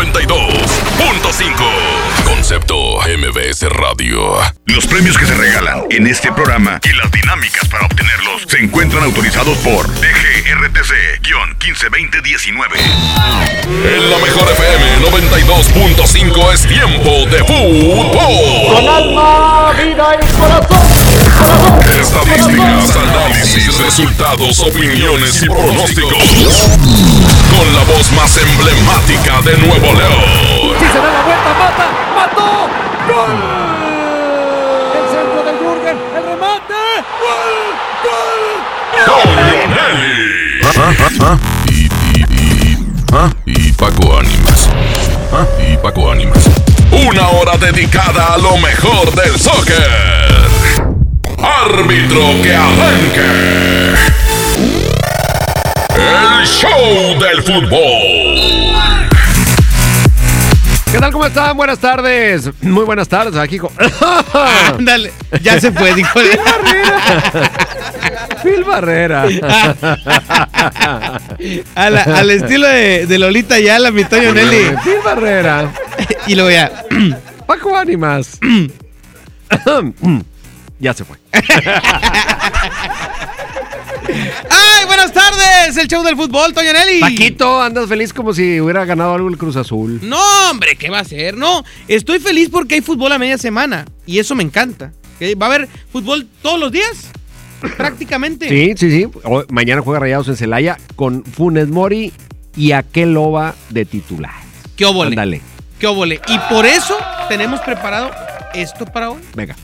92.5 Concepto MBS Radio Los premios que se regalan en este programa y las dinámicas para obtenerlos se encuentran autorizados por DGRTC-152019. En la mejor FM 92.5 es tiempo de fútbol. Con alma, vida y corazón. Estadísticas, análisis, resultados, opiniones y pronósticos. Con la voz más emblemática de Nuevo León. Si se da la vuelta, mata, mató. ¡Gol! El centro de Jürgen, el remate. ¡Gol! ¡Gol! Y, y, y, ¿ah? y Paco Ánimas. ¿Ah? Y Paco Ánimas. Una hora dedicada a lo mejor del soccer. Árbitro que arranque. El show del fútbol. ¿Qué tal? ¿Cómo están? Buenas tardes. Muy buenas tardes, aquí con... Ándale, ya se fue, dijo. Phil Barrera. A la- al estilo de, de Lolita Yala, mi Toño Nelly. Phil Barrera. Y lo ya. Paco Ánimas. ya se fue. ¡Ay, buenas tardes! El show del fútbol, Toño Nelly. Paquito, andas feliz como si hubiera ganado algo el Cruz Azul. No, hombre, ¿qué va a ser? No, estoy feliz porque hay fútbol a media semana. Y eso me encanta. Va a haber fútbol todos los días. Prácticamente. Sí, sí, sí. Hoy- mañana juega Rayados en Celaya con Funes Mori y aquel Loba de titular. ¿Qué óvole? Ándale, ¿Qué óvole? Y por eso tenemos preparado esto para hoy. venga.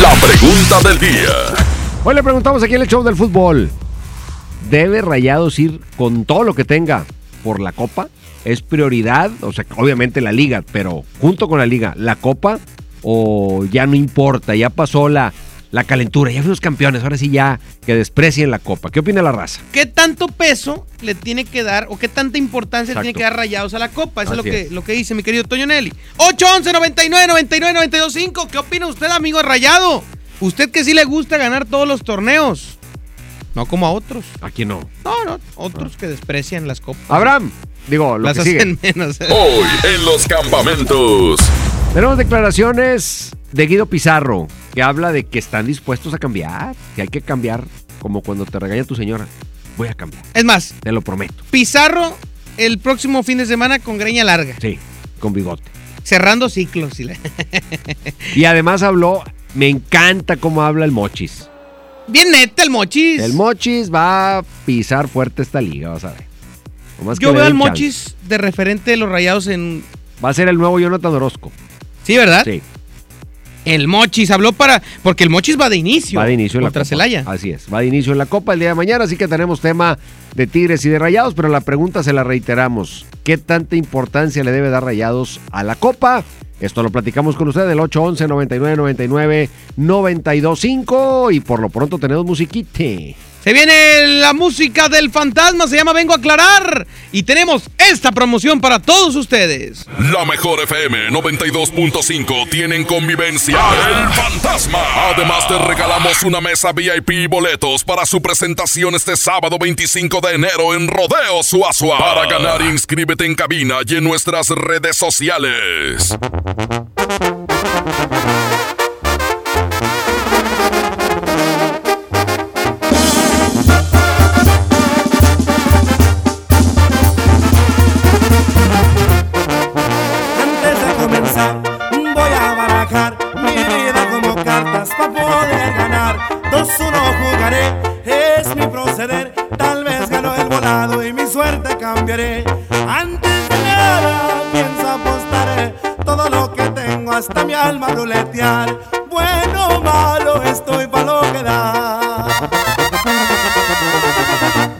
La pregunta del día. Hoy le preguntamos aquí en el show del fútbol. ¿Debe Rayados ir con todo lo que tenga por la Copa? ¿Es prioridad? O sea, obviamente la liga, pero junto con la liga, ¿la Copa? ¿O ya no importa? Ya pasó la, la calentura, ya fuimos campeones, ahora sí ya que desprecien la Copa. ¿Qué opina la raza? ¿Qué tanto peso le tiene que dar o qué tanta importancia le tiene que dar rayados a la copa? Eso es lo que, es. lo que dice mi querido Toño Nelly. 811 99 99 92 5. ¿Qué opina usted, amigo de rayado? Usted que sí le gusta ganar todos los torneos. No como a otros. Aquí no. No, no, otros que desprecian las copas. Abraham, digo, lo las que sigue. hacen menos. Hoy en los campamentos. Tenemos declaraciones de Guido Pizarro, que habla de que están dispuestos a cambiar, que hay que cambiar, como cuando te regaña tu señora. Voy a cambiar, Es más, te lo prometo. Pizarro el próximo fin de semana con greña larga. Sí, con bigote. Cerrando ciclos. y la- Y además habló, me encanta cómo habla el Mochis. Bien neta el mochis. El Mochis va a pisar fuerte esta liga, vas a ver. Yo veo al chance. mochis de referente de los rayados en. Va a ser el nuevo Jonathan Orozco. Sí, ¿verdad? Sí, El Mochis habló para. Porque el Mochis va de inicio. va de inicio en la contra Copa. Celaya. Así es, va de inicio en la Copa el día de mañana, así que tenemos tema de Tigres y de Rayados, pero la pregunta se la reiteramos. ¿Qué tanta importancia le debe dar Rayados a la Copa? Esto lo platicamos con usted del 811 99 99 925 y por lo pronto tenemos musiquite. Se viene la música del fantasma. Se llama Vengo a aclarar. Y tenemos esta promoción para todos ustedes. La mejor FM 92.5 tienen convivencia El Fantasma. Además te regalamos una mesa VIP y boletos para su presentación este sábado 25 de enero en Rodeo Suazua. Para ganar inscríbete en cabina y en nuestras redes sociales. Cambiaré. Antes de nada, pienso apostaré todo lo que tengo hasta mi alma ruletear. Bueno malo, estoy para lo que da.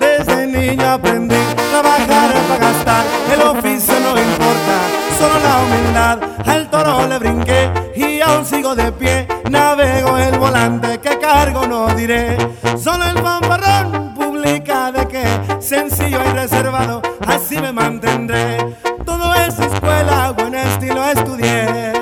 Desde niño aprendí la trabajar para gastar, el oficio no importa, solo la humildad. Al toro le brinqué y aún sigo de pie, navego el volante que cargo no diré. Solo el fanfarrón publica de que sencillo y reservado, mantendré. Todo es escuela, buen estilo estudié.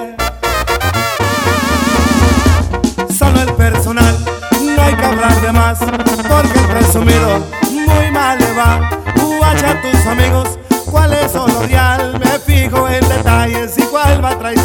Solo el personal, no hay que hablar de más, porque el presumido muy mal le va. Guacha a tus amigos, cuál es lo real, me fijo en detalles y cuál va a traicionar.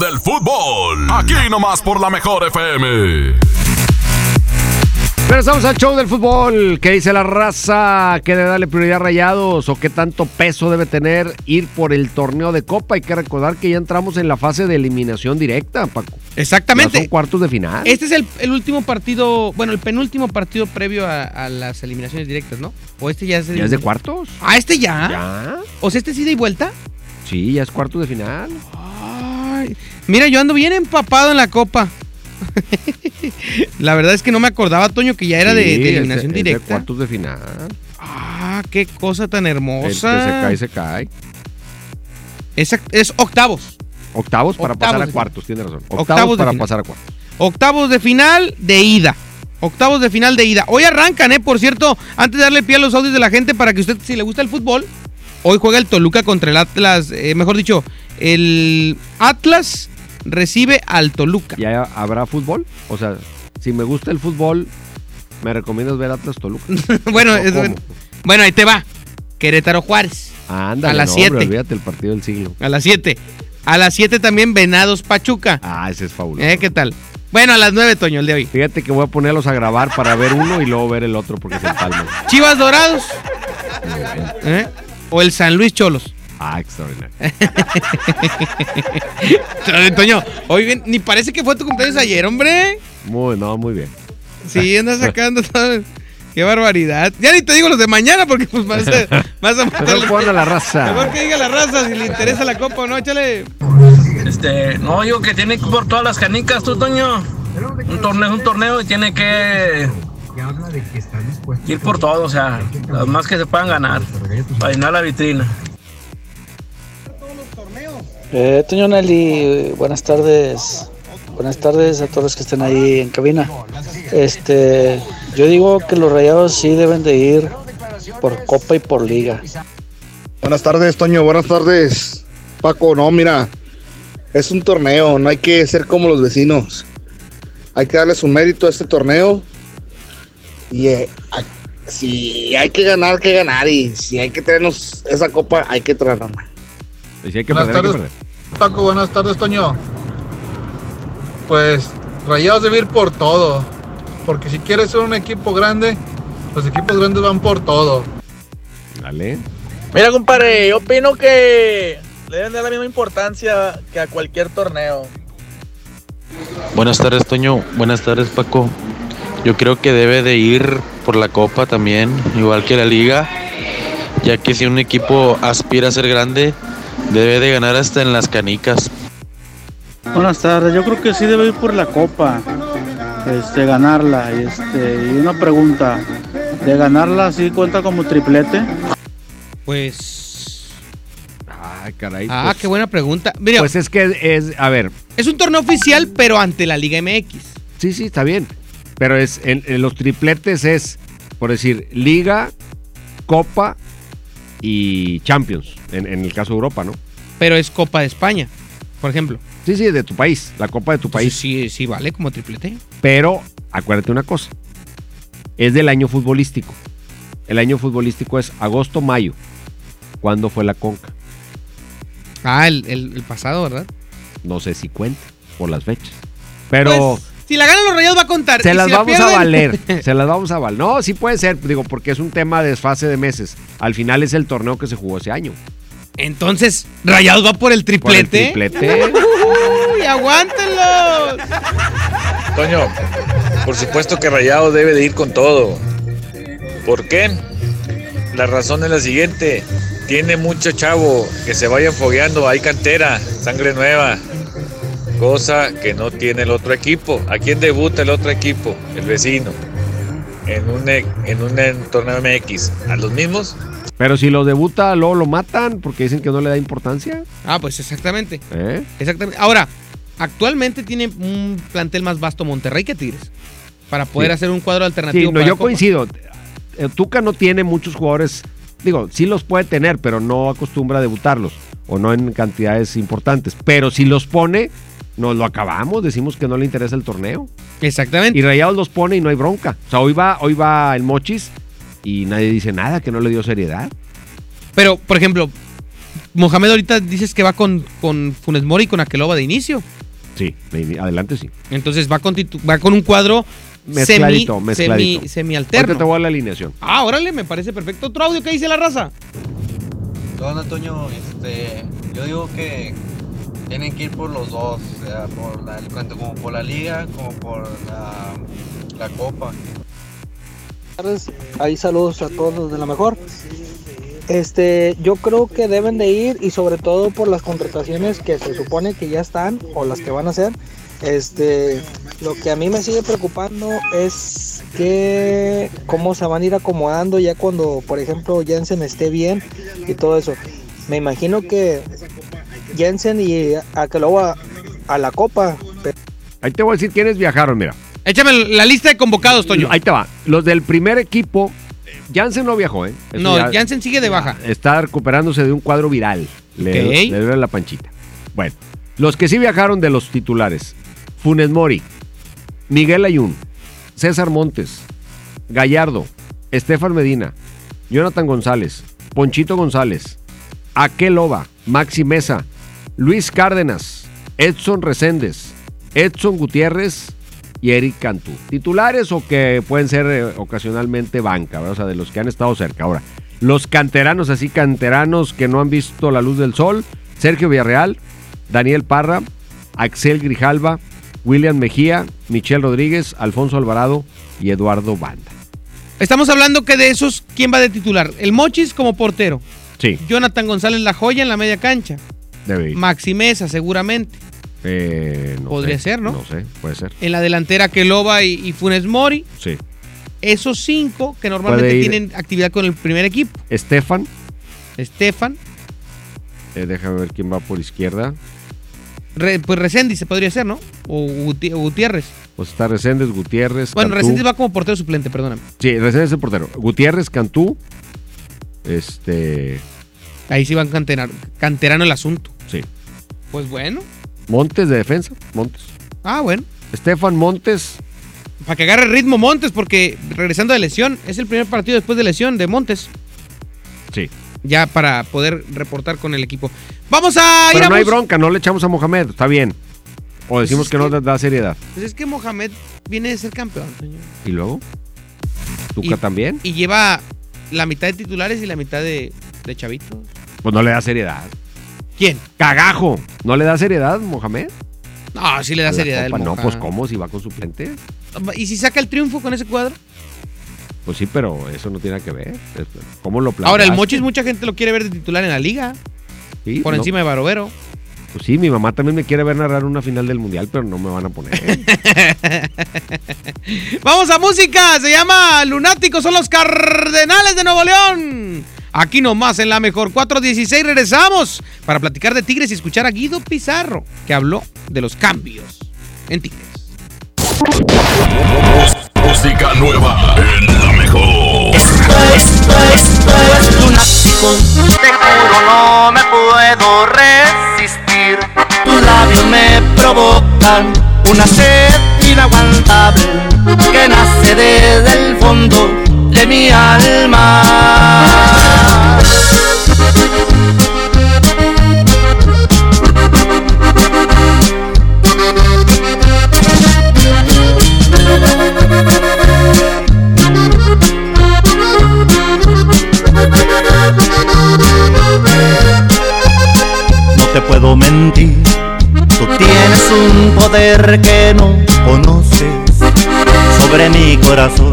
Del fútbol. Aquí nomás por la mejor FM. Regresamos al show del fútbol. ¿Qué dice la raza? ¿Qué debe darle prioridad a Rayados? ¿O qué tanto peso debe tener ir por el torneo de Copa? Hay que recordar que ya entramos en la fase de eliminación directa, Paco. Ya Exactamente. son cuartos de final. Este es el, el último partido, bueno, el penúltimo partido previo a, a las eliminaciones directas, ¿no? O este ya es el- ¿Ya es de cuartos? Ah, este ya. ¿Ya? O sea, este sí de vuelta. Sí, ya es cuartos de final. Ay, mira, yo ando bien empapado en la copa. la verdad es que no me acordaba, Toño, que ya era de, Sí, de eliminación es de directa. cuartos de final. Ah, qué cosa tan El que hermosa. se cae, se cae. Es, es octavos. Octavos para Octavos pasar a de cuartos, tiene razón. Octavos, Octavos de para final. pasar a cuartos. Octavos de final de ida. Octavos de final de ida. Hoy arrancan, ¿eh? Por cierto, antes de darle pie a los audios de la gente para que usted, si le gusta el fútbol, hoy juega el Toluca contra el Atlas. eh, mejor dicho, el Atlas recibe al Toluca. ¿Ya habrá fútbol? O sea, si me gusta el fútbol, ¿me recomiendas ver Atlas Toluca? bueno, bueno, ahí te va. Querétaro Juárez. Ándale, a las no, hombre, siete. olvídate el partido del siglo. A las 7. A las 7 también Venados Pachuca. Ah, ese es fabuloso. ¿Eh? ¿Qué tal? Bueno, a las 9, Toño, el de hoy. Fíjate que voy a ponerlos a grabar para ver uno y luego ver el otro porque se empalman. Chivas Dorados. ¿Eh? O el San Luis Cholos. Ah, extraordinario. Toño, hoy bien, ni parece que fue tu cumpleaños ayer, hombre. Muy, no, muy bien. Sí, andas sacando todo. Qué barbaridad. Ya ni te digo los de mañana porque pues a, vas a Mejor a la raza. Mejor que diga la raza si le interesa la copa o no, échale. Este, no, digo que tiene que ir por todas las canicas, tú, Toño. Un torneo es un torneo y tiene que ir por todo, o sea, las más que se puedan ganar, para llenar la vitrina. Eh, Toño Nelly, buenas tardes. Buenas tardes a todos los que estén ahí en cabina. Este, yo digo que los rayados sí deben de ir por copa y por liga. Buenas tardes, Toño. Buenas tardes, Paco. No, mira, es un torneo. No hay que ser como los vecinos. Hay que darles un mérito a este torneo. Y eh, si hay que ganar, que ganar. Y si hay que traernos esa copa, hay que traerla. Y si hay que Buenas perder, hay que tardes. Paco, buenas tardes, Toño. Pues Rayados debe ir por todo. Porque si quieres ser un equipo grande, los equipos grandes van por todo. Dale. Mira, compadre, yo opino que le deben dar la misma importancia que a cualquier torneo. Buenas tardes, Toño. Buenas tardes, Paco. Yo creo que debe de ir por la Copa también, igual que la Liga, ya que si un equipo aspira a ser grande, debe de ganar hasta en las canicas. Buenas tardes, yo creo que sí debe ir por la copa, este, ganarla. y, Este, y una pregunta, ¿de ganarla sí cuenta como triplete? Pues. Ay, caray. Ah, pues- qué buena pregunta. Mira, Pues es que es, a ver, es un torneo oficial, pero ante la Liga MX. sí, sí, está bien. Pero es en, en los tripletes es, por decir, Liga, Copa y Champions, en, en el caso de Europa, ¿no? Pero es Copa de España, por ejemplo. Sí, sí, de tu país, la Copa de tu país. Sí, sí, vale como triplete. Pero acuérdate una cosa, es del año futbolístico. El año futbolístico es agosto-mayo. ¿Cuándo fue la Conca? Ah, el, el- el pasado, ¿verdad? No sé si cuenta por las fechas. Pero Pues, si la ganan los rayados va a contar. se las si la vamos a valer. se las vamos a valer. No, sí puede ser, digo, porque es un tema de desfase de meses. Al final es el torneo que se jugó ese año. Entonces, Rayados va por el Por el triplete. triplete. Uy, aguántenlos. Toño, por supuesto que Rayado debe de ir con todo. ¿Por qué? La razón es la siguiente. Tiene mucho chavo que se vayan fogueando. Hay cantera, sangre nueva. Cosa que no tiene el otro equipo. ¿A quién debuta el otro equipo? El vecino. En un, e- en un en torneo MX. ¿A los mismos? Pero si lo debuta, luego lo matan porque dicen que no le da importancia. Ah, pues exactamente. ¿eh? Exactamente. Ahora, actualmente tiene un plantel más vasto Monterrey que Tigres. Para poder Sí. hacer un cuadro alternativo. Sí, no, para yo Copa. coincido. Eh, Tuca no tiene muchos jugadores, digo, sí los puede tener, pero no acostumbra a debutarlos, o no en cantidades importantes. Pero si los pone, nos lo acabamos, decimos que no le interesa el torneo. Exactamente. Y Rayados los pone y no hay bronca. O sea, hoy va, hoy va el Mochis y nadie dice nada, que no le dio seriedad. Pero, por ejemplo, Mohamed ahorita dices que va con, con Funes Mori y con Aqueloba de inicio. Sí, de- adelante sí. Entonces va con, titu- va con un cuadro Mezcladito, semi, mezcladito. semi, semi Ahorita te voy a la alineación. Ah, órale, me parece perfecto. Otro audio que dice la raza. ¿Qué onda, Toño? Este, yo digo que tienen que ir por los dos, o sea, por la, tanto como por la liga como por la, la copa. Tardes. Ahí saludos a todos de la mejor. Este, yo creo que deben de ir y sobre todo por las contrataciones que se supone que ya están o las que van a hacer. Este, lo que a mí me sigue preocupando es que cómo se van a ir acomodando ya cuando, por ejemplo, Jensen esté bien y todo eso. Me imagino que Jensen y Akeloba a la copa. Ahí te voy a decir quiénes viajaron, mira. Échame la lista de convocados, Toño. Ahí te va. Los del primer equipo, Jansen no viajó, ¿eh? Eso No, ya- Jansen sigue de baja. Está recuperándose de un cuadro viral. Le, le duele la panchita. Bueno, los que sí viajaron de los titulares: Funes Mori, Miguel Ayun, César Montes, Gallardo, Estefan Medina, Jonathan González, Ponchito González, Aqueloba, Maxi Mesa, Luis Cárdenas, Edson Reséndez, Edson Gutiérrez y Eric Cantú. Titulares o que pueden ser eh, ocasionalmente banca, ¿verdad? o sea, de los que han estado cerca. Ahora, los canteranos, así canteranos que no han visto la luz del sol, Sergio Villarreal, Daniel Parra, Axel Grijalva, William Mejía, Michelle Rodríguez, Alfonso Alvarado y Eduardo Banda. Estamos hablando que de esos, ¿quién va de titular? El Mochis como portero. Sí, Jonathan González La Joya en la media cancha. debe ir. Maxi Mesa, seguramente. Eh, no Podría sé, ser, ¿no? No sé, puede ser. En la delantera, Keloba y, y Funes Mori. Sí. Esos cinco que normalmente tienen actividad con el primer equipo. Estefan, Estefan, eh, déjame ver quién va por izquierda. Re- pues Reséndiz se podría ser, ¿no? O Guti- o Gutiérrez. Pues está Reséndez, Gutiérrez. Bueno, Cantú. Reséndiz va como portero suplente, perdóname. Sí, Reséndez es el portero. Gutiérrez, Cantú. Este. Ahí sí van canterano, canterano el asunto. Sí. Pues bueno. Montes de defensa. Montes. Ah, bueno. Estefan Montes. Para que agarre ritmo Montes, porque regresando de lesión, es el primer partido después de lesión de Montes. Sí. Ya para poder reportar con el equipo. Vamos a ir Pero a no hay bronca, no le echamos a Mohamed. Está bien. O decimos es que no que- da, da seriedad. Pues es que Mohamed viene de ser campeón, señor. ¿Y luego? ¿Tuca Y- también? Y lleva la mitad de titulares y la mitad de, de chavitos. Pues no le da seriedad. ¿Quién? Cagajo. ¿No le da seriedad, Mohamed? No, sí le da seriedad el Copa, No, Moja. pues ¿cómo? Si va con suplente. ¿Y si saca el triunfo con ese cuadro? Pues sí, pero eso no tiene nada que ver. ¿Cómo lo Ahora, el planteaste? Mochis, mucha gente lo quiere ver de titular en la liga. Sí, por no. encima de Barovero. Pues sí, mi mamá también me quiere ver narrar una final del mundial, pero no me van a poner. Vamos a música. Se llama Lunáticos. Son los Cardenales de Nuevo León. Aquí nomás en la mejor 416 regresamos para platicar de Tigres y escuchar a Guido Pizarro, que habló de los cambios en Tigres. Música nueva en la mejor. Esto, esto es lunático. Te juro no me puedo resistir. Tus labios me provocan una sed inaguantable que nace desde el fondo de mi alma. No te puedo mentir, tú tienes un poder que no conoces sobre mi corazón,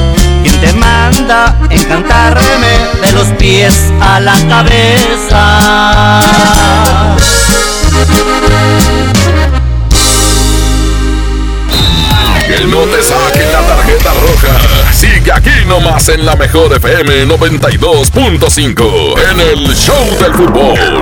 Quien te manda encantarme de los pies a la cabeza. Que no te saquen la tarjeta roja. Sigue aquí nomás en la mejor FM 92.5 en el Show del Fútbol.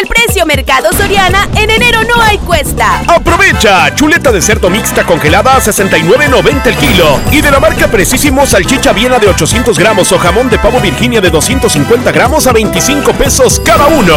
El precio Mercado Soriana, en enero no hay cuesta. Aprovecha, chuleta de cerdo mixta congelada a 69.90 el kilo. Y de la marca Precisimo, salchicha viena de 800 gramos o jamón de pavo Virginia de 250 gramos a 25 pesos cada uno.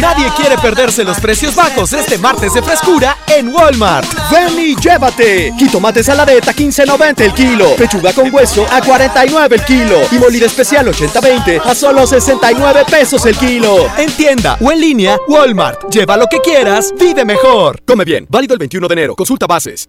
Nadie quiere perderse los precios bajos este martes de frescura en Walmart. Ven y llévate. Jitomate saladeta 15.90 el kilo. Pechuga con hueso a 49 el kilo. Y molida especial 80-20 a solo 69 pesos el kilo. En tienda o en línea, Walmart. Lleva lo que quieras, vive mejor. Come bien. Válido el 21 de enero. Consulta bases.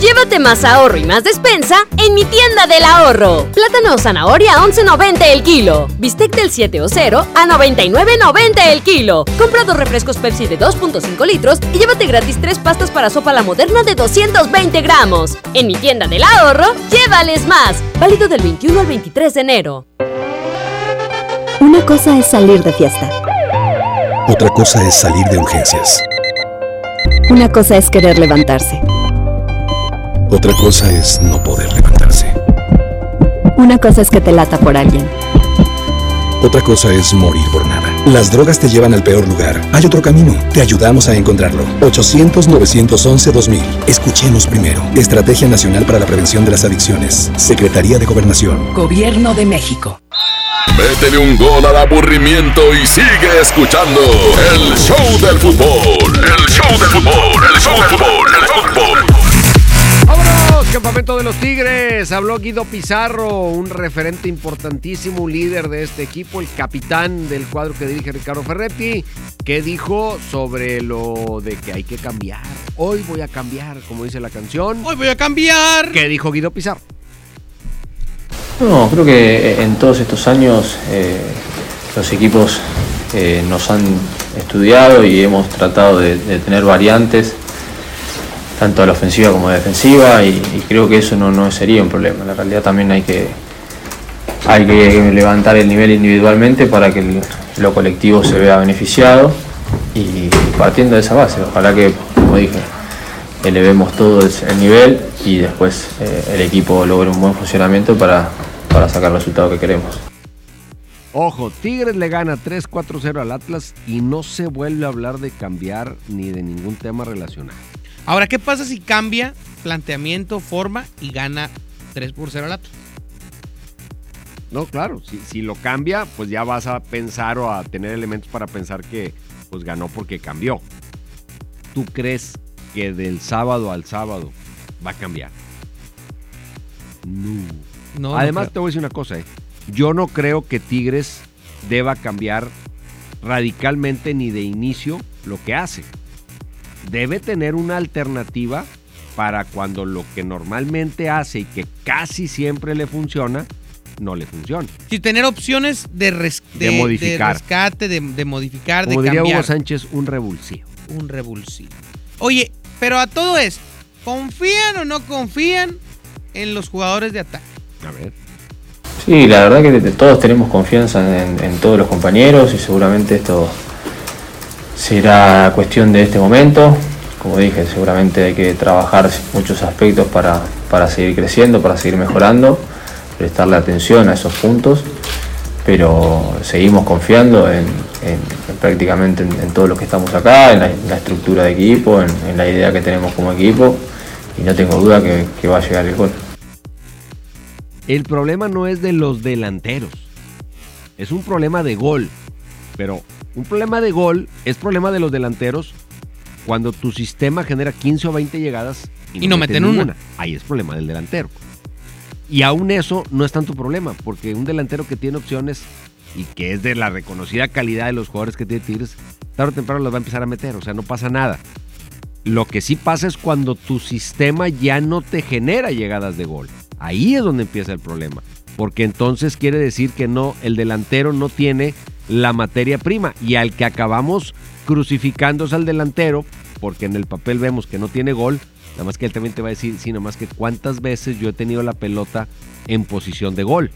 Llévate más ahorro y más despensa en mi tienda del ahorro. Plátano o zanahoria a 11.90 el kilo. Bistec del 7 o 0 a 99.90 el kilo. Compra dos refrescos Pepsi de 2.5 litros y llévate gratis tres pastas para sopa la moderna de 220 gramos. En mi tienda del ahorro, llévales más. Válido del 21 al 23 de enero. Una cosa es salir de fiesta. Otra cosa es salir de urgencias. Una cosa es querer levantarse. Otra cosa es no poder levantarse. Una cosa es que te lata por alguien. Otra cosa es morir por nada. Las drogas te llevan al peor lugar. Hay otro camino. Te ayudamos a encontrarlo. 800-911-2000. Escuchemos primero. Estrategia Nacional para la Prevención de las Adicciones. Secretaría de Gobernación. Gobierno de México. Métele un gol al aburrimiento y sigue escuchando el show del fútbol. El show del fútbol, el show del fútbol, el show del fútbol. Campamento de los Tigres. Habló Guido Pizarro, un referente importantísimo, un líder de este equipo, el capitán del cuadro que dirige Ricardo Ferretti, que dijo sobre lo de que hay que cambiar. Hoy voy a cambiar, como dice la canción. Hoy voy a cambiar. ¿Qué dijo Guido Pizarro? No, creo que en todos estos años eh, los equipos eh, nos han estudiado y hemos tratado de, de tener variantes, tanto a la ofensiva como a la defensiva, y, creo que eso no, no sería un problema. En la realidad también hay que, hay que levantar el nivel individualmente para que lo colectivo se vea beneficiado y partiendo de esa base, ojalá que, como dije, elevemos todo el, el nivel y después eh, el equipo logre un buen funcionamiento para, para sacar el resultado que queremos. Ojo, Tigres le gana 3-4-0 al Atlas y no se vuelve a hablar de cambiar ni de ningún tema relacionado. Ahora, ¿qué pasa si cambia planteamiento, forma y gana 3 por 0 al Atlas? No, claro, si, si lo cambia, pues ya vas a pensar o a tener elementos para pensar que pues ganó porque cambió. ¿Tú crees que del sábado al sábado va a cambiar? No. Además, te voy a decir una cosa, ¿eh? Yo no creo que Tigres deba cambiar radicalmente ni de inicio lo que hace. Debe tener una alternativa para cuando lo que normalmente hace y que casi siempre le funciona, no le funciona. Si tener opciones de, res- De modificar. rescate, de, de modificar, Como de diría cambiar. Hugo Sánchez, un revulsivo. Un revulsivo. Oye, pero a todo esto, ¿confían o no confían en los jugadores de ataque? A ver. Sí, la verdad que de- todos tenemos confianza en, en todos los compañeros y seguramente esto será cuestión de este momento. Como dije, seguramente hay que trabajar muchos aspectos para, para seguir creciendo, para seguir mejorando, prestarle atención a esos puntos, pero seguimos confiando en, en- en prácticamente en, en todo lo que estamos acá, en la, estructura de equipo, en, la idea que tenemos como equipo, y no tengo duda que va a llegar el gol. El problema no es de los delanteros. Es un problema de gol. Pero un problema de gol es problema de los delanteros cuando tu sistema genera 15 o 20 llegadas Y no mete meten una. Ahí es problema del delantero. Y aún eso no es tanto problema, porque un delantero que tiene opciones y que es de la reconocida calidad de los jugadores que tiene Tigres, tarde o temprano las va a empezar a meter, o sea, no pasa nada. Lo que sí pasa es cuando tu sistema ya no te genera llegadas de gol. Ahí es donde empieza el problema. Porque entonces quiere decir que no, el delantero no tiene la materia prima. Y al que acabamos crucificándose al delantero, porque en el papel vemos que no tiene gol, nada más que él también te va a decir, sí, nada más que cuántas veces yo he tenido la pelota en posición de gol.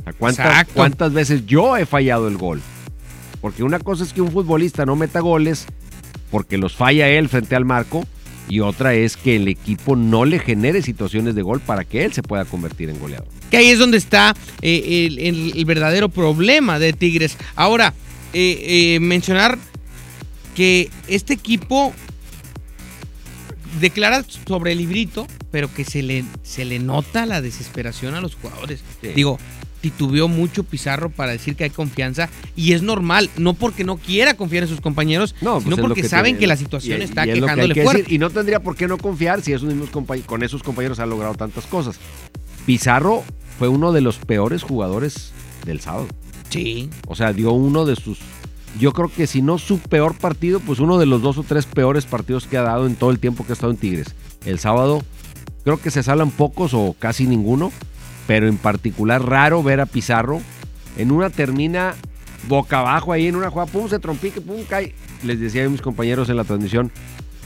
O sea, ¿Cuántas. ¿Cuántas veces yo he fallado el gol? Porque una cosa es que un futbolista no meta goles porque los falla él frente al marco y otra es que el equipo no le genere situaciones de gol para que él se pueda convertir en goleador. Que ahí es donde está eh, el, el- el verdadero problema de Tigres. Ahora, eh, eh, mencionar que este equipo declara sobre el librito, pero que se le, se le nota la desesperación a los jugadores. Sí. Digo, titubeó mucho Pizarro para decir que hay confianza y es normal, no porque no quiera confiar en sus compañeros, No, pues sino porque que saben que la situación y- está y es lo que hay quejándole que fuerte. decir, y no tendría por qué no confiar si esos mismos con esos compañeros ha logrado tantas cosas. Pizarro fue uno de los peores jugadores del sábado. Sí. O sea, dio uno de sus. Yo creo que si no su peor partido, pues uno de los dos o tres peores partidos que ha dado en todo el tiempo que ha estado en Tigres. El sábado, creo que se salvan pocos o casi ninguno, pero en particular raro ver a Pizarro. En una termina boca abajo ahí en una jugada, pum, se trompique, pum, cae. Les decía a mis compañeros en la transmisión,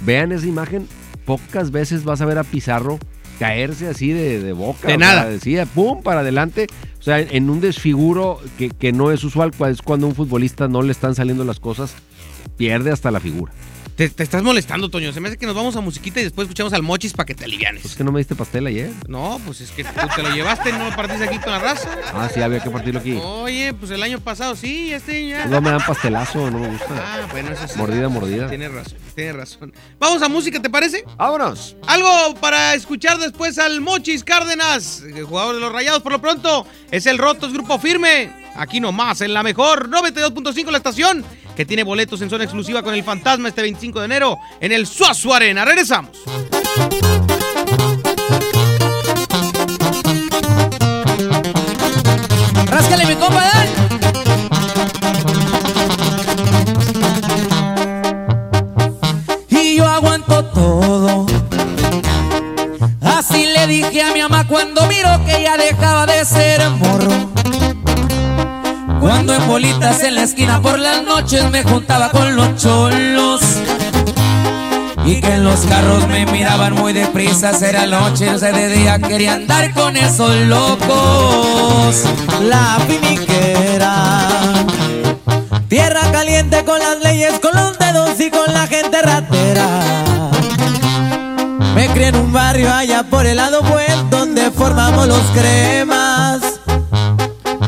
vean esa imagen, pocas veces vas a ver a Pizarro caerse así de, de boca. De nada. sea, decía, pum, para adelante. O sea, en un desfiguro que, que no es usual, es cuando a un futbolista no le están saliendo las cosas, pierde hasta la figura. Te, te estás molestando, Toño. Se me hace que nos vamos a musiquita y después escuchamos al Mochis para que te alivianes. Es que no me diste pastel ayer. No, pues es que tú te lo llevaste, no partiste aquí con la raza. Ah, sí, había que partirlo aquí. Oye, pues el año pasado sí, este ya. No me dan pastelazo, no me gusta. Ah, bueno, eso sí. Mordida, mordida. Tienes razón, tienes razón. Vamos a música, ¿te parece? Vámonos. Algo para escuchar después al Mochis Cárdenas, el jugador de los Rayados por lo pronto. Es el Rotos Grupo Firme. Aquí nomás, en la mejor 92.5 la estación, que tiene boletos en zona exclusiva con el Fantasma este 25 de enero en el Suazo Arena. Regresamos. Ráscale, mi compa, dale. Y yo aguanto todo. Así le dije a mi mamá cuando miró que ya dejaba de ser morro. Cuando en bolitas en la esquina por las noches me juntaba con los cholos. Y que en los carros me miraban muy deprisa, era noche, o sea, de día quería andar con esos locos. La finiquera, tierra caliente con las leyes, con los dedos y con la gente ratera. Me crié en un barrio allá por el lado buen, donde formamos los cremas.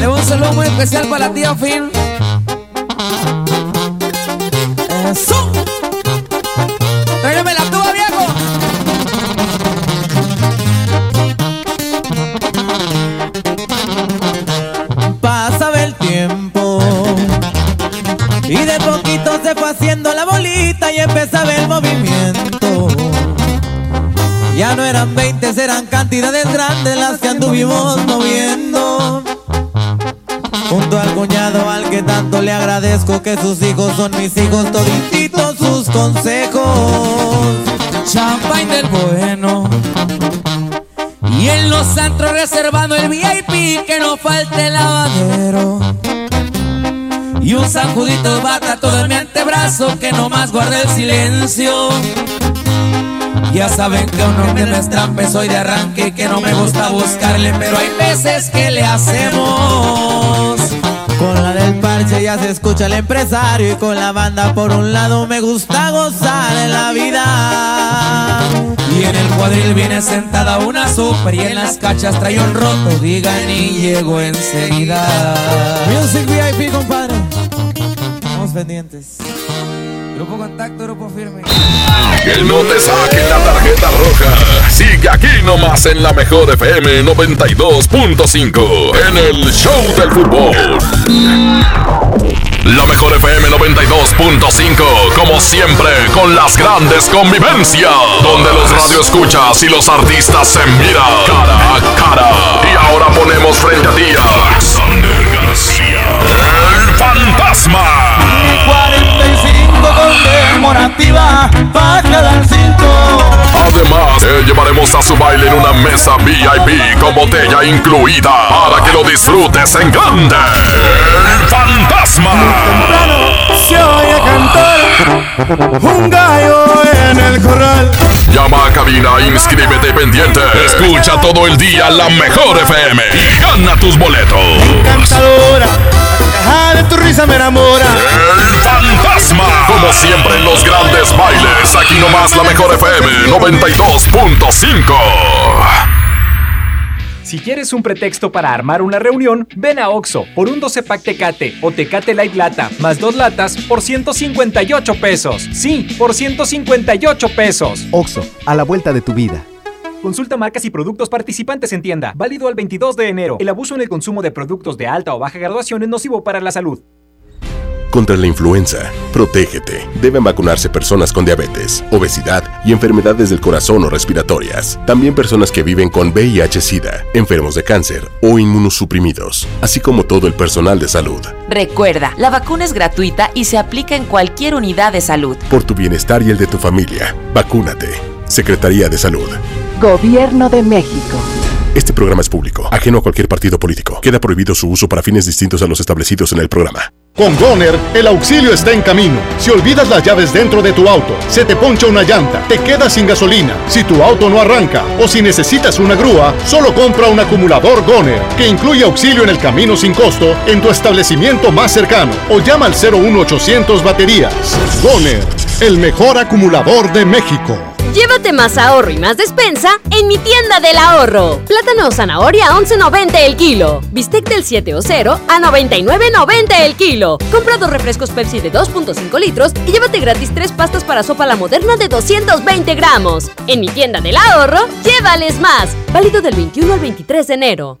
Le un saludo muy especial para la tía Fin. Eso. Tráigame la tuba, viejo. Pasaba el tiempo y de poquito se fue haciendo la bolita y empezaba el movimiento. Ya no eran 20, eran cantidades grandes las que anduvimos moviendo. Junto al cuñado al que tanto le agradezco que sus hijos son mis hijos todititos sus consejos. Champagne del bueno. Y en los antros reservando el VIP, que no falte el lavadero. Y un sacudito de bata todo en mi antebrazo, que no más guarde el silencio. Ya saben que uno me estrampe, soy de arranque y que no me gusta buscarle, pero hay veces que le hacemos. Con la del parche ya se escucha el empresario y con la banda por un lado me gusta gozar en la vida. Y en el cuadril viene sentada una super y en las cachas trae un roto, digan y llego enseguida. Music VIP, compadre. Estamos pendientes. Grupo Contacto, Firme. Que no te saquen la tarjeta roja. Sigue aquí nomás en la mejor FM 92.5 en el Show del Fútbol. La mejor FM 92.5, como siempre, con las grandes convivencias, donde los radioescuchas y los artistas se miran cara a cara. Y ahora ponemos frente a ti llevaremos a su baile en una mesa VIP con botella incluida para que lo disfrutes en grande. El fantasma. Se oye cantar un gallo en el corral. Llama a cabina, inscríbete pendiente. Escucha todo el día la mejor FM y gana tus boletos. Cantadora, la de tu risa me enamora. El fantasma. Como siempre en los grandes bailes, aquí nomás la mejor FM 92.5. Si quieres un pretexto para armar una reunión, ven a Oxo por un 12 pack Tecate o Tecate Light Lata más dos latas por 158 pesos. Sí, por 158 pesos. Oxo, a la vuelta de tu vida. Consulta marcas y productos participantes en tienda. Válido al 22 de enero. El abuso en el consumo de productos de alta o baja graduación es nocivo para la salud. Contra la influenza, protégete. Deben vacunarse personas con diabetes, obesidad y enfermedades del corazón o respiratorias. También personas que viven con VIH-Sida, enfermos de cáncer o inmunosuprimidos, así como todo el personal de salud. Recuerda, la vacuna es gratuita y se aplica en cualquier unidad de salud. Por tu bienestar y el de tu familia, vacúnate. Secretaría de Salud. Gobierno de México. Este programa es público, ajeno a cualquier partido político. Queda prohibido su uso para fines distintos a los establecidos en el programa. Con Goner, el auxilio está en camino. Si olvidas las llaves dentro de tu auto, se te poncha una llanta, te quedas sin gasolina, si tu auto no arranca o si necesitas una grúa, solo compra un acumulador Goner, que incluye auxilio en el camino sin costo en tu establecimiento más cercano o llama al 01800 baterías. Goner, el mejor acumulador de México. Llévate más ahorro y más despensa en mi tienda del ahorro. Plátano o zanahoria a 11.90 el kilo. Bistec del 7 o 0 a 99.90 el kilo. Compra dos refrescos Pepsi de 2.5 litros y llévate gratis tres pastas para sopa la moderna de 220 gramos. En mi tienda del ahorro, llévales más. Válido del 21 al 23 de enero.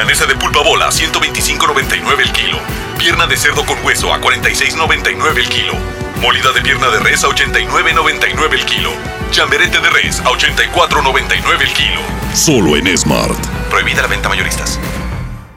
Milanesa de pulpa bola, 125.99 el kilo. Pierna de cerdo con hueso a 46.99 el kilo. Molida de pierna de res a 89.99 el kilo. Chamberete de res a 84.99 el kilo. Solo en Smart. Prohibida la venta mayoristas.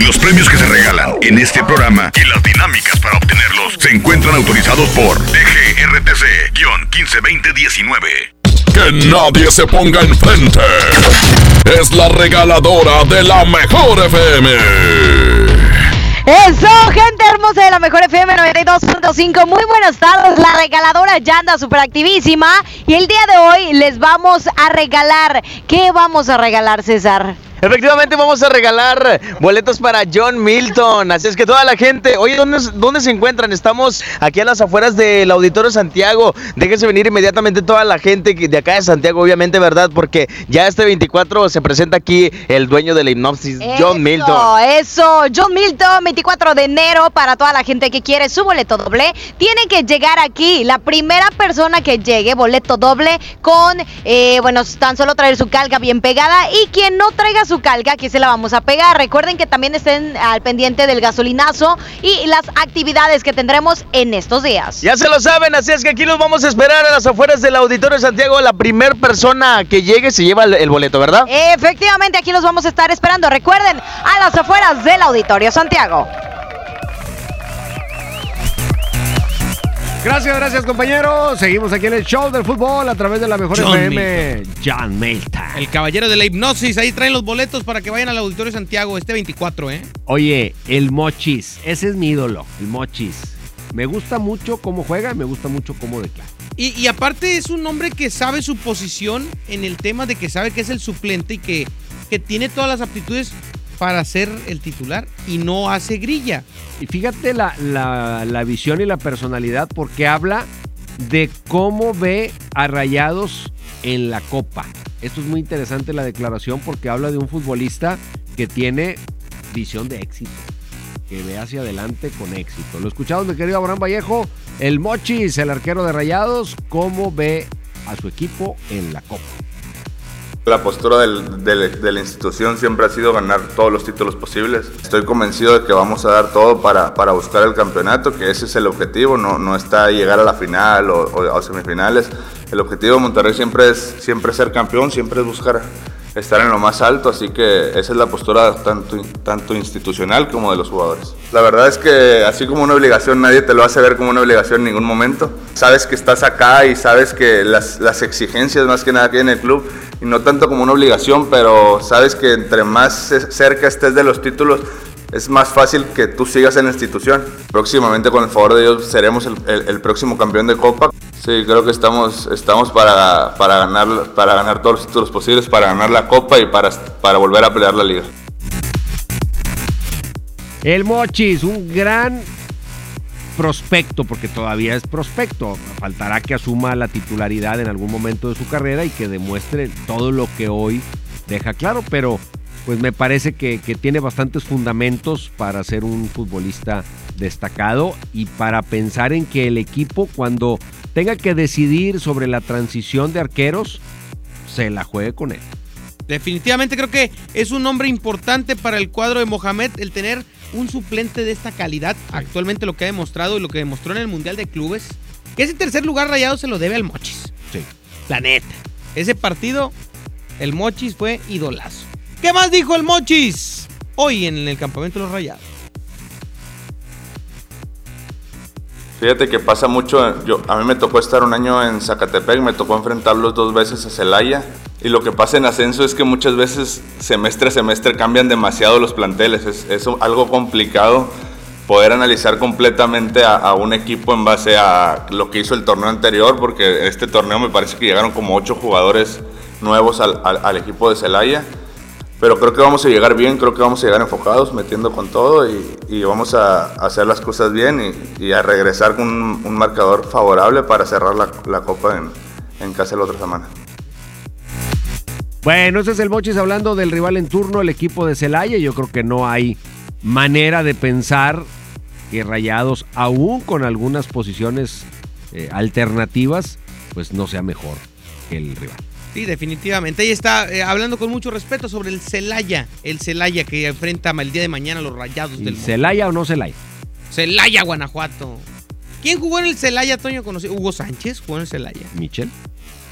Los premios que se regalan en este programa y las dinámicas para obtenerlos se encuentran autorizados por DGRTC-152019. Que nadie se ponga enfrente. Es la regaladora de la mejor FM. Eso, gente hermosa de la mejor FM 92.5. Muy buenas tardes. La regaladora ya anda súper activísima. Y el día de hoy les vamos a regalar. ¿Qué vamos a regalar, César? Efectivamente vamos a regalar boletos para John Milton. Así es que toda la gente, oye, ¿dónde, ¿dónde se encuentran? Estamos aquí a las afueras del Auditorio Santiago. Déjense venir inmediatamente toda la gente de acá de Santiago, obviamente, ¿verdad? Porque ya este 24 se presenta aquí el dueño de la hipnosis, John Milton. Eso, John Milton, 24 de enero, para toda la gente que quiere su boleto doble. Tiene que llegar aquí, la primera persona que llegue, boleto doble, con, eh, bueno, tan solo traer su calca bien pegada. Y quien no traiga su calca, aquí se la vamos a pegar. Recuerden que también estén al pendiente del gasolinazo y las actividades que tendremos en estos días. Ya se lo saben, así es que aquí los vamos a esperar a las afueras del Auditorio de Santiago. La primera persona que llegue se lleva el, el boleto, ¿verdad? Efectivamente, aquí los vamos a estar esperando. Recuerden, a las afueras del Auditorio Santiago. Gracias, gracias compañeros. Seguimos aquí en el show del fútbol a través de la mejor John FM. John Milton. El caballero de la hipnosis. Ahí traen los boletos para que vayan al Auditorio Santiago este 24, ¿eh? Oye, el Mochis, ese es mi ídolo, el Mochis. Me gusta mucho cómo juega y me gusta mucho cómo declara. Y, y aparte es un hombre que sabe su posición en el tema de que sabe que es el suplente y que, que tiene todas las aptitudes para ser el titular y no hace grilla. Y fíjate la, la- visión y la personalidad porque habla de cómo ve a Rayados en la Copa. Esto es muy interesante la declaración porque habla de un futbolista que tiene visión de éxito, que ve hacia adelante con éxito. Lo escuchamos, mi querido Abraham Vallejo, el Mochis, el arquero de Rayados, cómo ve a su equipo en la Copa. La postura de la institución siempre ha sido ganar todos los títulos posibles. Estoy convencido de que vamos a dar todo para, buscar el campeonato, que ese es el objetivo, no, está llegar a la final o, o- o semifinales. El objetivo de Monterrey siempre es siempre ser campeón, siempre es buscar estar en lo más alto, así que esa es la postura tanto, tanto institucional como de los jugadores. La verdad es que así como una obligación, nadie te lo hace ver como una obligación en ningún momento. Sabes que estás acá y sabes que las, las exigencias más que nada que hay en el club, y no tanto como una obligación, pero sabes que entre más ce- cerca estés de los títulos, es más fácil que tú sigas en la institución. Próximamente, con el favor de Dios, seremos el, el- próximo campeón de Copa. Sí, creo que estamos, estamos para, para, ganar, para ganar todos los títulos posibles, para ganar la Copa y para, para volver a pelear la liga. El Mochis, un gran prospecto, porque todavía es prospecto. Faltará que asuma la titularidad en algún momento de su carrera y que demuestre todo lo que hoy deja claro, pero pues me parece que, que tiene bastantes fundamentos para ser un futbolista destacado y para pensar en que el equipo cuando tenga que decidir sobre la transición de arqueros, se la juegue con él. Definitivamente creo que es un nombre importante para el cuadro de Mohamed el tener un suplente de esta calidad. Actualmente lo que ha demostrado y lo que demostró en el Mundial de Clubes, que ese tercer lugar rayado se lo debe al Mochis. Sí. La neta. Ese partido, el Mochis fue idolazo. ¿Qué más dijo el Mochis hoy en el campamento de los rayados? Fíjate que pasa mucho, yo, a mí me tocó estar un año en Zacatepec, me tocó enfrentarlos dos veces a Celaya y lo que pasa en ascenso es que muchas veces semestre a semestre cambian demasiado los planteles, es, es algo complicado poder analizar completamente a, a un equipo en base a lo que hizo el torneo anterior, porque este torneo me parece que llegaron como ocho jugadores nuevos al, equipo de Celaya. Pero creo que vamos a llegar bien, creo que vamos a llegar enfocados, metiendo con todo y, vamos a hacer las cosas bien y, a regresar con un, marcador favorable para cerrar la, copa en, en casa la otra semana. Bueno, ese es el Mochis hablando del rival en turno, el equipo de Celaya. Yo creo que no hay manera de pensar que Rayados, aún con algunas posiciones eh, alternativas, pues no sea mejor que el rival. Sí, definitivamente. Ahí está eh, hablando con mucho respeto sobre el Celaya. El Celaya que enfrenta el día de mañana a los rayados del ¿Y ¿Celaya o no Celaya? Celaya, Guanajuato. ¿Quién jugó en el Celaya, Toño? Conocido? Hugo Sánchez jugó en el Celaya. ¿Michel?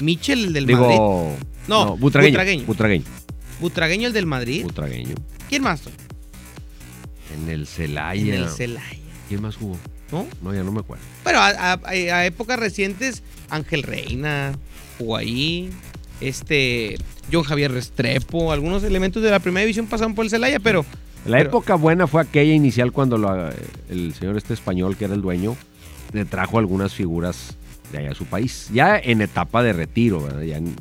Michel, el del Digo, Madrid. No, Butragueño. Butragueño. Butragueño. Butragueño, el del Madrid. Butragueño. ¿Quién más? Toño? En el Celaya. En el Celaya. ¿Quién más jugó? ¿No? No, ya no me acuerdo. Pero a, a- a épocas recientes, Ángel Reina jugó ahí. Este, John Javier Restrepo. Algunos elementos de la primera división pasaron por el Celaya, pero. La pero- época buena fue aquella inicial cuando lo- el señor este español, que era el dueño, le trajo algunas figuras de allá a su país. Ya en etapa de retiro, ¿verdad? Ya en,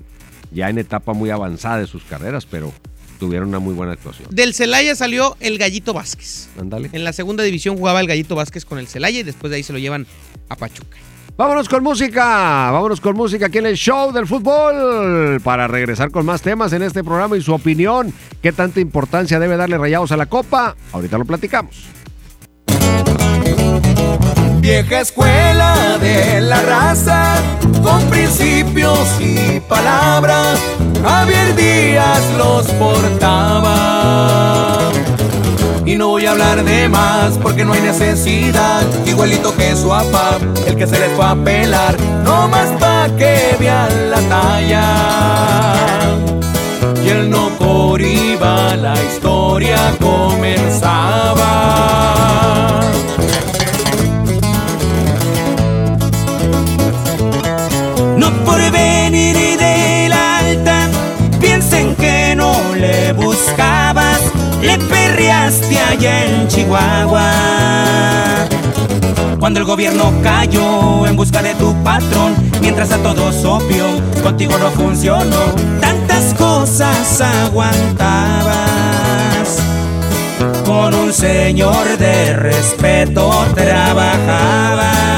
ya en etapa muy avanzada de sus carreras, pero tuvieron una muy buena actuación. Del Celaya salió el Gallito Vázquez. Ándale. En la segunda división jugaba el Gallito Vázquez con el Celaya y después de ahí se lo llevan a Pachuca. Vámonos con música, vámonos con música aquí en el show del fútbol para regresar con más temas en este programa y su opinión. ¿Qué tanta importancia debe darle Rayados a la Copa? Ahorita lo platicamos. Vieja escuela de la raza, con principios y palabras, Javier Díaz los portaba. Y no voy a hablar de más porque no hay necesidad, igualito que su papá, el que se les fue a pelar, no más pa' que vean la talla. Y el no por iba, la historia comenzaba. Allá en Chihuahua. Cuando el gobierno cayó en busca de tu patrón, mientras a todos obvio, contigo no funcionó, tantas cosas aguantabas. Con un señor de respeto trabajabas.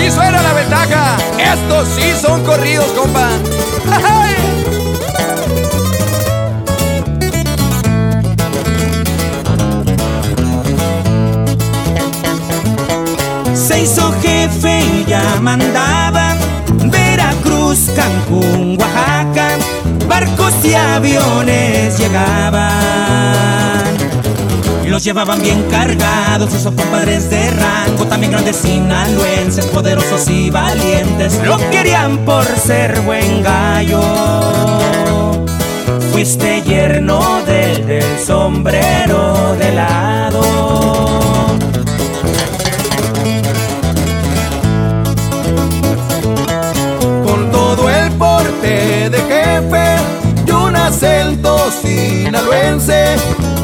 Y así suena la ventaja. Estos sí son corridos, compa. Se hizo jefe y ya mandaba Veracruz, Cancún, Oaxaca, barcos y aviones llegaban. Los llevaban bien cargados, esos compadres de rango, también grandes sinaloenses, poderosos y valientes, lo querían por ser buen gallo. Fuiste yerno del, del sombrero de lado. con todo el porte de jefe y un acento sinaloense,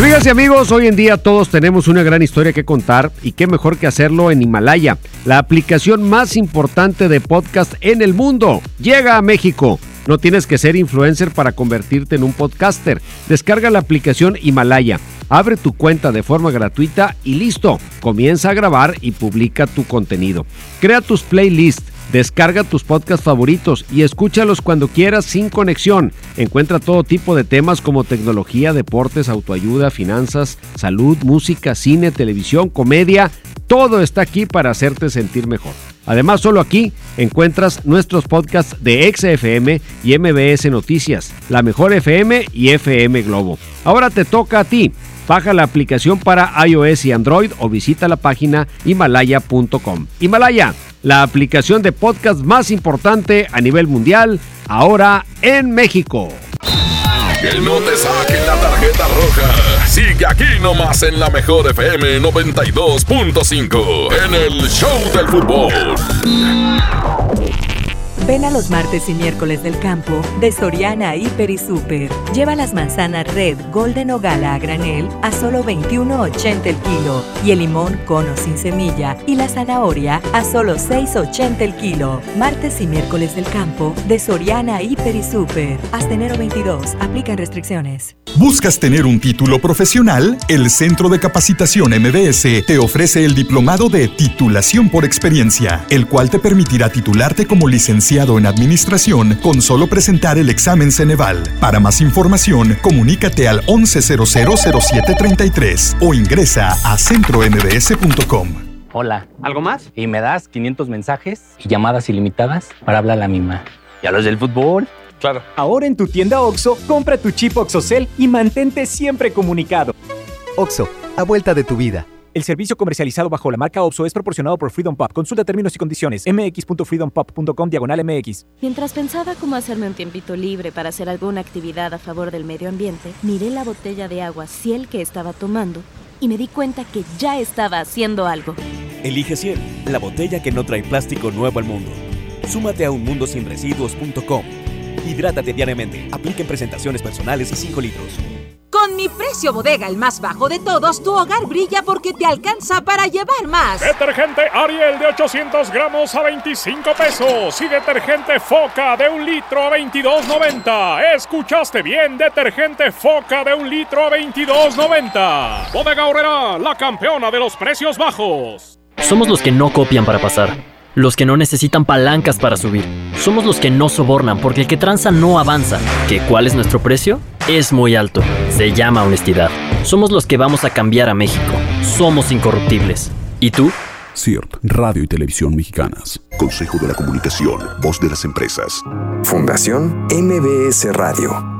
Amigas y amigos, hoy en día todos tenemos una gran historia que contar y qué mejor que hacerlo en Himalaya, la aplicación más importante de podcast en el mundo. Llega a México. No tienes que ser influencer para convertirte en un podcaster. Descarga la aplicación Himalaya, abre tu cuenta de forma gratuita y listo. Comienza a grabar y publica tu contenido. Crea tus playlists Descarga tus podcasts favoritos y escúchalos cuando quieras sin conexión. Encuentra todo tipo de temas como tecnología, deportes, autoayuda, finanzas, salud, música, cine, televisión, comedia. Todo está aquí para hacerte sentir mejor. Además, solo aquí encuentras nuestros podcasts de XFM y MBS Noticias, La Mejor FM y FM Globo. Ahora te toca a ti. Baja la aplicación para iOS y Android o visita la página himalaya.com. Himalaya la aplicación de podcast más importante a nivel mundial, ahora en México. Que no te saquen la tarjeta roja. Sigue aquí nomás en la mejor FM 92.5 en el Show del Fútbol. Ven a los martes y miércoles del campo de Soriana Hiper y Super. Lleva las manzanas Red, Golden o Gala a granel a solo 21.80 el kilo y el limón cono sin semilla y la zanahoria a solo 6.80 el kilo. Martes y miércoles del campo de Soriana Hiper y Super. Hasta enero 22. Aplican restricciones. ¿Buscas tener un título profesional? El Centro de Capacitación MBS te ofrece el diplomado de titulación por experiencia, el cual te permitirá titularte como licenciado en administración con solo presentar el examen Ceneval. Para más información, comunícate al 11000733 o ingresa a centrombs.com. Hola. ¿Algo más? Y me das 500 mensajes y llamadas ilimitadas para hablar a la misma. ¿Y a los del fútbol? Claro. Ahora en tu tienda OXO, compra tu chip OXOCEL y mantente siempre comunicado. OXO, a vuelta de tu vida. El servicio comercializado bajo la marca OPSO es proporcionado por Freedom Pop. Consulta términos y condiciones. mx.freedompop.com diagonal mx. Mientras pensaba cómo hacerme un tiempito libre para hacer alguna actividad a favor del medio ambiente, miré la botella de agua Ciel que estaba tomando y me di cuenta que ya estaba haciendo algo. Elige Ciel, la botella que no trae plástico nuevo al mundo. Súmate a unmundosinresiduos.com. Hidrátate diariamente. Apliquen presentaciones personales y 5 litros. Con mi precio bodega, el más bajo de todos, tu hogar brilla porque te alcanza para llevar más. Detergente Ariel de 800 gramos a 25 pesos y detergente Foca de un litro a 22.90. ¿Escuchaste bien? Detergente Foca de un litro a 22.90. Bodega Horrera, la campeona de los precios bajos. Somos los que no copian para pasar. Los que no necesitan palancas para subir. Somos los que no sobornan porque el que tranza no avanza. ¿Que cuál es nuestro precio? Es muy alto. Se llama honestidad. Somos los que vamos a cambiar a México. Somos incorruptibles. ¿Y tú? CIRT, Radio y Televisión Mexicanas. Consejo de la Comunicación, Voz de las Empresas. Fundación MBS Radio.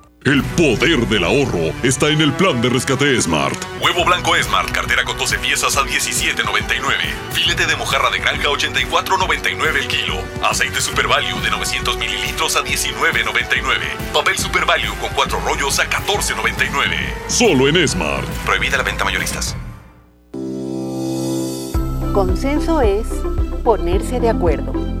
El poder del ahorro está en el plan de rescate Smart. Huevo blanco Smart, cartera con 12 piezas a 17.99. Filete de mojarra de granja 84.99 el kilo. Aceite Super Value de 900 mililitros a 19.99. Papel Super Value con 4 rollos a 14.99. Solo en Smart. Prohibida la venta mayoristas. Consenso es ponerse de acuerdo.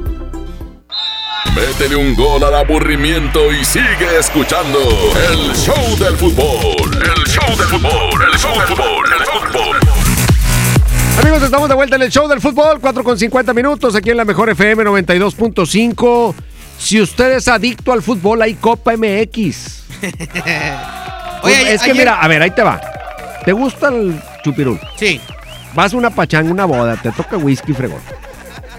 Métele un gol al aburrimiento y sigue escuchando el show del fútbol. El show del fútbol, el show del fútbol, el fútbol. Amigos, estamos de vuelta en el show del fútbol, 4 con 50 minutos, aquí en la mejor FM 92.5. Si usted es adicto al fútbol, hay Copa MX. Oye, es que ayer- mira, a ver, ahí te va. ¿Te gusta el chupirul? Sí. Vas a una pachanga, una boda, te toca whisky fregón.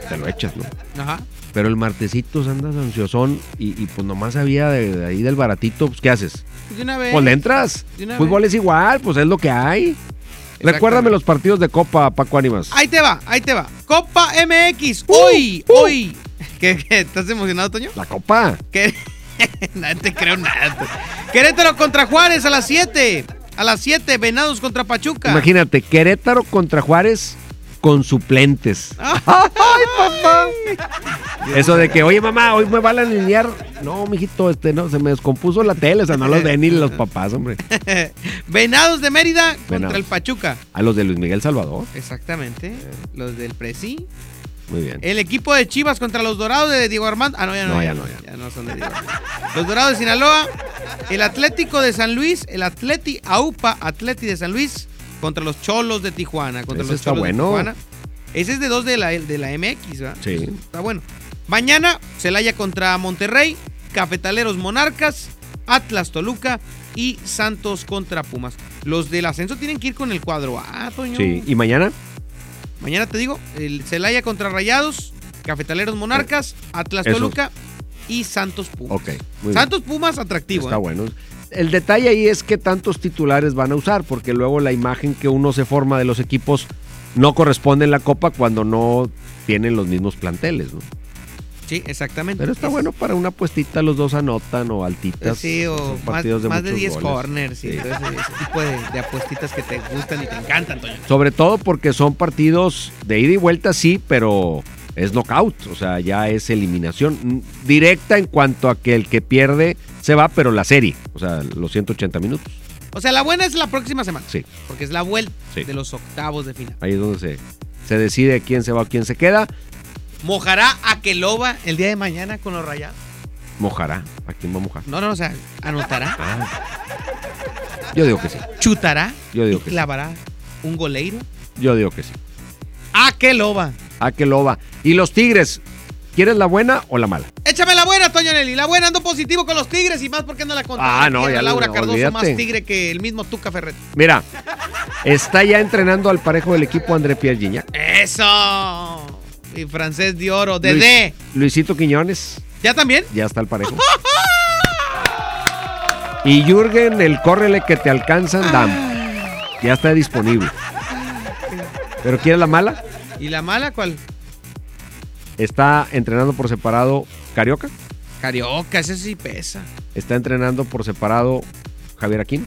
Te lo echas, ¿no? Ajá. Pero el martesito andas ansiosón y, y pues nomás había de, de ahí del baratito, pues ¿qué haces? De una vez. Pues le entras. De una Fútbol vez. es igual, pues es lo que hay. Recuérdame los partidos de Copa, Paco Ánimas. Ahí te va, ahí te va. Copa MX. hoy, hoy. ¿Qué, qué? ¿Estás emocionado, Toño? La Copa. ¿Qué? no te creo nada. Querétaro contra Juárez a las 7. A las 7, Venados contra Pachuca. Imagínate, Querétaro contra Juárez con suplentes. ¡Ay, papá! Eso de que, oye mamá, hoy me van a alinear. No, mijito, este no, se me descompuso la tele, o sea, no los ven ni los papás, hombre. Venados de Mérida contra el Pachuca. A los de Luis Miguel Salvador. Exactamente. Los del Presi. Muy bien. El equipo de Chivas contra los Dorados de Diego Armando. Ah, no, ya no. No, ya no, ya. Ya no son de Diego. Los Dorados de Sinaloa. El Atlético de San Luis. El Atleti AUPA Atleti de San Luis contra los Cholos de Tijuana. Contra Ese los está Cholos bueno. de Tijuana. Ese es de dos de la, de la MX, ¿verdad? Sí. Está bueno. Mañana, Celaya contra Monterrey. Cafetaleros Monarcas. Atlas Toluca. Y Santos contra Pumas. Los del ascenso tienen que ir con el cuadro A, Toño. Sí. ¿Y mañana? Mañana te digo, el Celaya contra Rayados, Cafetaleros Monarcas, Atlas. Toluca y Santos Pumas. Ok. muy bien. Santos Pumas atractivo. Está ¿eh? bueno. El detalle ahí es que tantos titulares van a usar, porque luego la imagen que uno se forma de los equipos no corresponde en la Copa cuando no tienen los mismos planteles, ¿no? Sí, exactamente. Pero está Es- bueno para una puestita, los dos anotan o altitas. Sí, o más, partidos más de muchos 10 goles. corners y Sí. todo ese, ese tipo de, de apuestitas que te gustan y te encantan, Toño. Sobre todo porque son partidos de ida y vuelta, sí, pero es knockout, o sea, ya es eliminación directa en cuanto a que el que pierde se va, pero la serie, o sea, los 180 minutos. O sea, la buena es la próxima semana. Sí. Porque es la vuelta Sí. de los octavos de final. Ahí es donde se, se decide quién se va o quién se queda. ¿Mojará a Keloba el día de mañana con los rayados? Mojará. ¿A quién va a mojar? No, no, o sea, anotará, Ah. Yo digo que sí. chutará Yo digo y que sí. clavará un goleiro. Yo digo que sí. ¡A Keloba! A que lo va. Y los Tigres, ¿quieres la buena o la mala? Échame la buena, Toño Nelly. La buena, ando positivo con los Tigres y más porque anda la contra Ah, no, ya Laura Cardoso olvídate. más tigre que el mismo Tuca Ferret. Mira, está ya entrenando al parejo del equipo André Pierre Gignac. ¡Eso! Y francés de oro, Dedé. Luis- Luisito Quiñones, ¿Ya también? ya está al parejo. Y Jürgen, el córrele que te alcanzan, Dam. Ya está disponible. ¿Pero quieres la mala? ¿Y la mala cuál? Está entrenando por separado Carioca. Carioca, ese sí pesa. Está entrenando por separado Javier Aquino.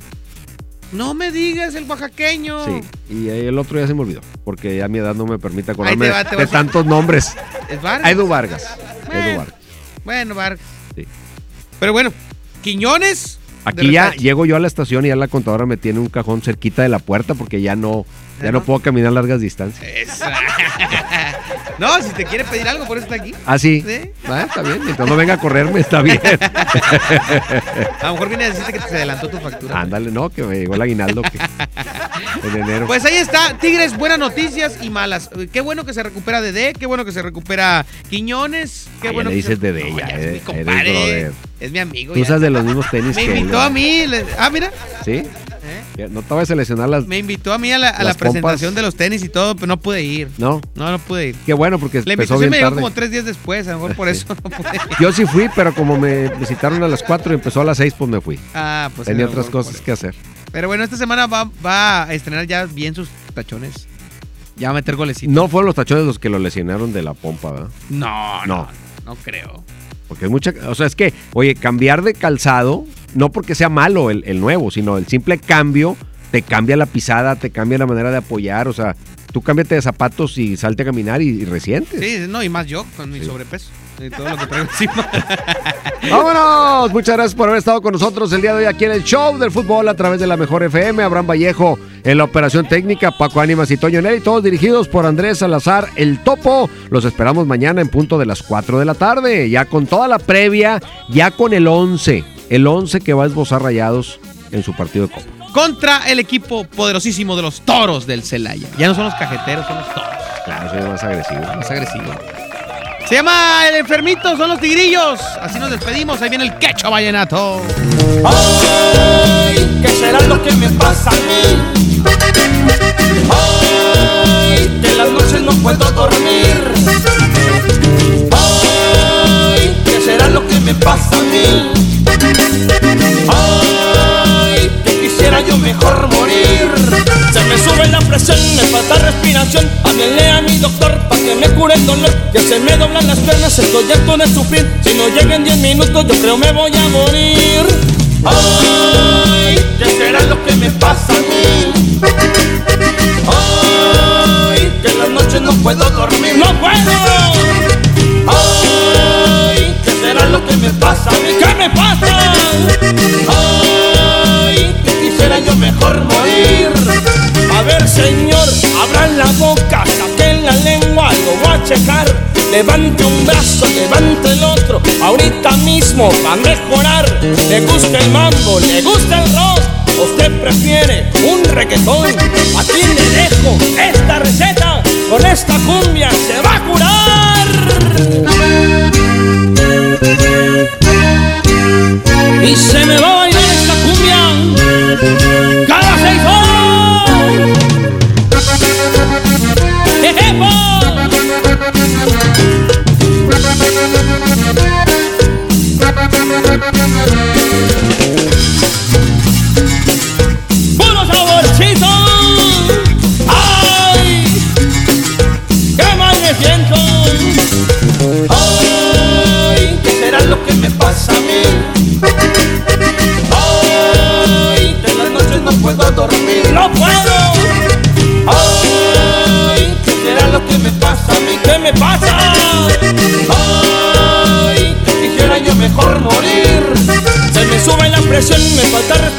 No me digas el oaxaqueño. Sí. Y el otro ya se me olvidó. Porque ya mi edad no me permite acordarme Ahí te va, te va de tantos nombres. ¿Es Vargas? Edu Vargas. Bueno. Edu Vargas. Bueno, Vargas. Sí. Pero bueno, Quiñones. Aquí ya llego yo a la estación y ya la contadora me tiene un cajón cerquita de la puerta porque ya no, ya ¿Ya no puedo caminar largas distancias. Esa. no, si te quiere pedir algo, por eso está aquí. Ah, sí. ¿Sí? Ah, está bien. Mientras no venga a correrme, está bien. A lo mejor viene a decirte que se adelantó tu factura. Ándale, no, que me llegó el aguinaldo que- en enero. Pues ahí está, Tigres, buenas noticias y malas. Qué bueno que se recupera Dede, qué bueno que se recupera Quiñones, qué bueno le que dices se... Dede, No, ya, es eres- mi compadre, es mi amigo. Tú usas de los mismos tenis Me que él, invitó a mí, le- ah, mira, ¿Sí? Ya, No te vayas a seleccionar las. me invitó a mí a la, a la Las presentación pompas. de los tenis y todo, pero no pude ir. No. No, no pude ir. Qué bueno, porque La empezó bien me llegó tarde. como tres días después, a lo mejor por eso no pude ir. Yo sí fui, pero como me visitaron a las 4 y empezó a las 6, pues me fui. Ah, pues Tenía otras cosas que hacer. Pero bueno, esta semana va, va a estrenar ya bien sus tachones. Ya va a meter golecitos. No fueron los tachones los que lo lesionaron de la pompa, ¿verdad? No, No. no, no creo. Porque es mucha. O sea, es que, oye, cambiar de calzado, no porque sea malo el, el nuevo, sino el simple cambio te cambia la pisada, te cambia la manera de apoyar. O sea, tú cámbiate de zapatos y salte a caminar y, y resientes. Sí, no, y más yo con mi Sí. sobrepeso. Todo lo que traigo encima. ¡Vámonos! Muchas gracias por haber estado con nosotros el día de hoy aquí en el show del fútbol a través de la Mejor FM. Abraham Vallejo en la operación técnica, Paco Ánimas y Toño Nelly, todos dirigidos por Andrés Salazar, el Topo. Los esperamos mañana en punto de las 4 de la tarde, ya con toda la previa, ya con el 11. El 11 que va a esbozar rayados en su partido de Copa. Contra el equipo poderosísimo de los toros del Celaya. Ya no son los cajeteros, son los toros. Claro, soy más agresivo. Más agresivo. Se llama El Enfermito, son los tigrillos. Así nos despedimos. Ahí viene el quecho vallenato. Ay, ¿qué será lo que me pasa a mí? Ay, que las noches no puedo dormir. Ay, ¿qué será lo que me pasa a mí? Ay, que quisiera yo mejor morir. Me sube la presión, me falta respiración. Háblenle a mi doctor para que me cure el dolor. Que se me doblan las piernas, estoy harto de sufrir. Si no llegan 10 minutos, yo creo me voy a morir. Ay, ¿qué será lo que me pasa a mí? Ay, que en las noches no puedo dormir. ¡No puedo! Ay, ¿qué será lo que me pasa a mí? ¿Qué me pasa? Ay, yo mejor morir. A ver, señor, abran la boca, saquen la lengua, lo voy a checar. Levante un brazo, levante el otro, ahorita mismo va a mejorar. Le gusta el mambo, le gusta el rock, usted prefiere un reggaetón. Aquí le dejo esta receta, con esta cumbia se va a curar. Y se me va cada seis horas. ¡Ejepo! ¡Puro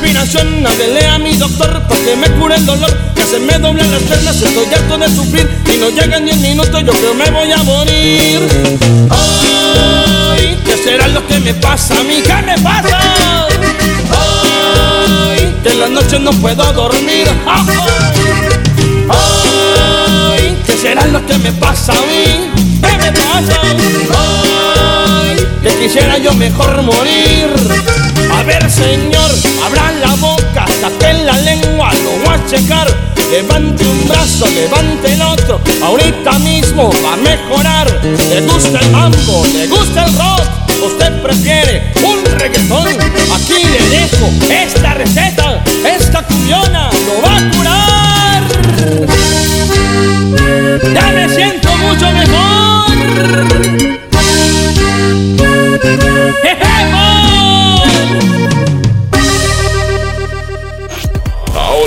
falta respiración. Háblele a mi doctor para que me cure el dolor. Que se me doblan las piernas, estoy harto de sufrir. Y no llegan 10 minutos, yo creo me voy a morir. Ay, ¿qué será lo que me pasa a mí? ¿Qué me pasa? Ay, que en las noches no puedo dormir. Ay, ¿qué será lo que me pasa a mí? ¿Qué me pasa? Ay, que quisiera yo mejor morir. A ver, señor, abran la boca, saquen la lengua, lo voy a checar. Levante un brazo, levante el otro, ahorita mismo va a mejorar. Le gusta el mambo, le gusta el rock, usted prefiere un reggaetón. Aquí le dejo esta receta, esta cumbiona lo va a curar. Ya me siento mucho mejor.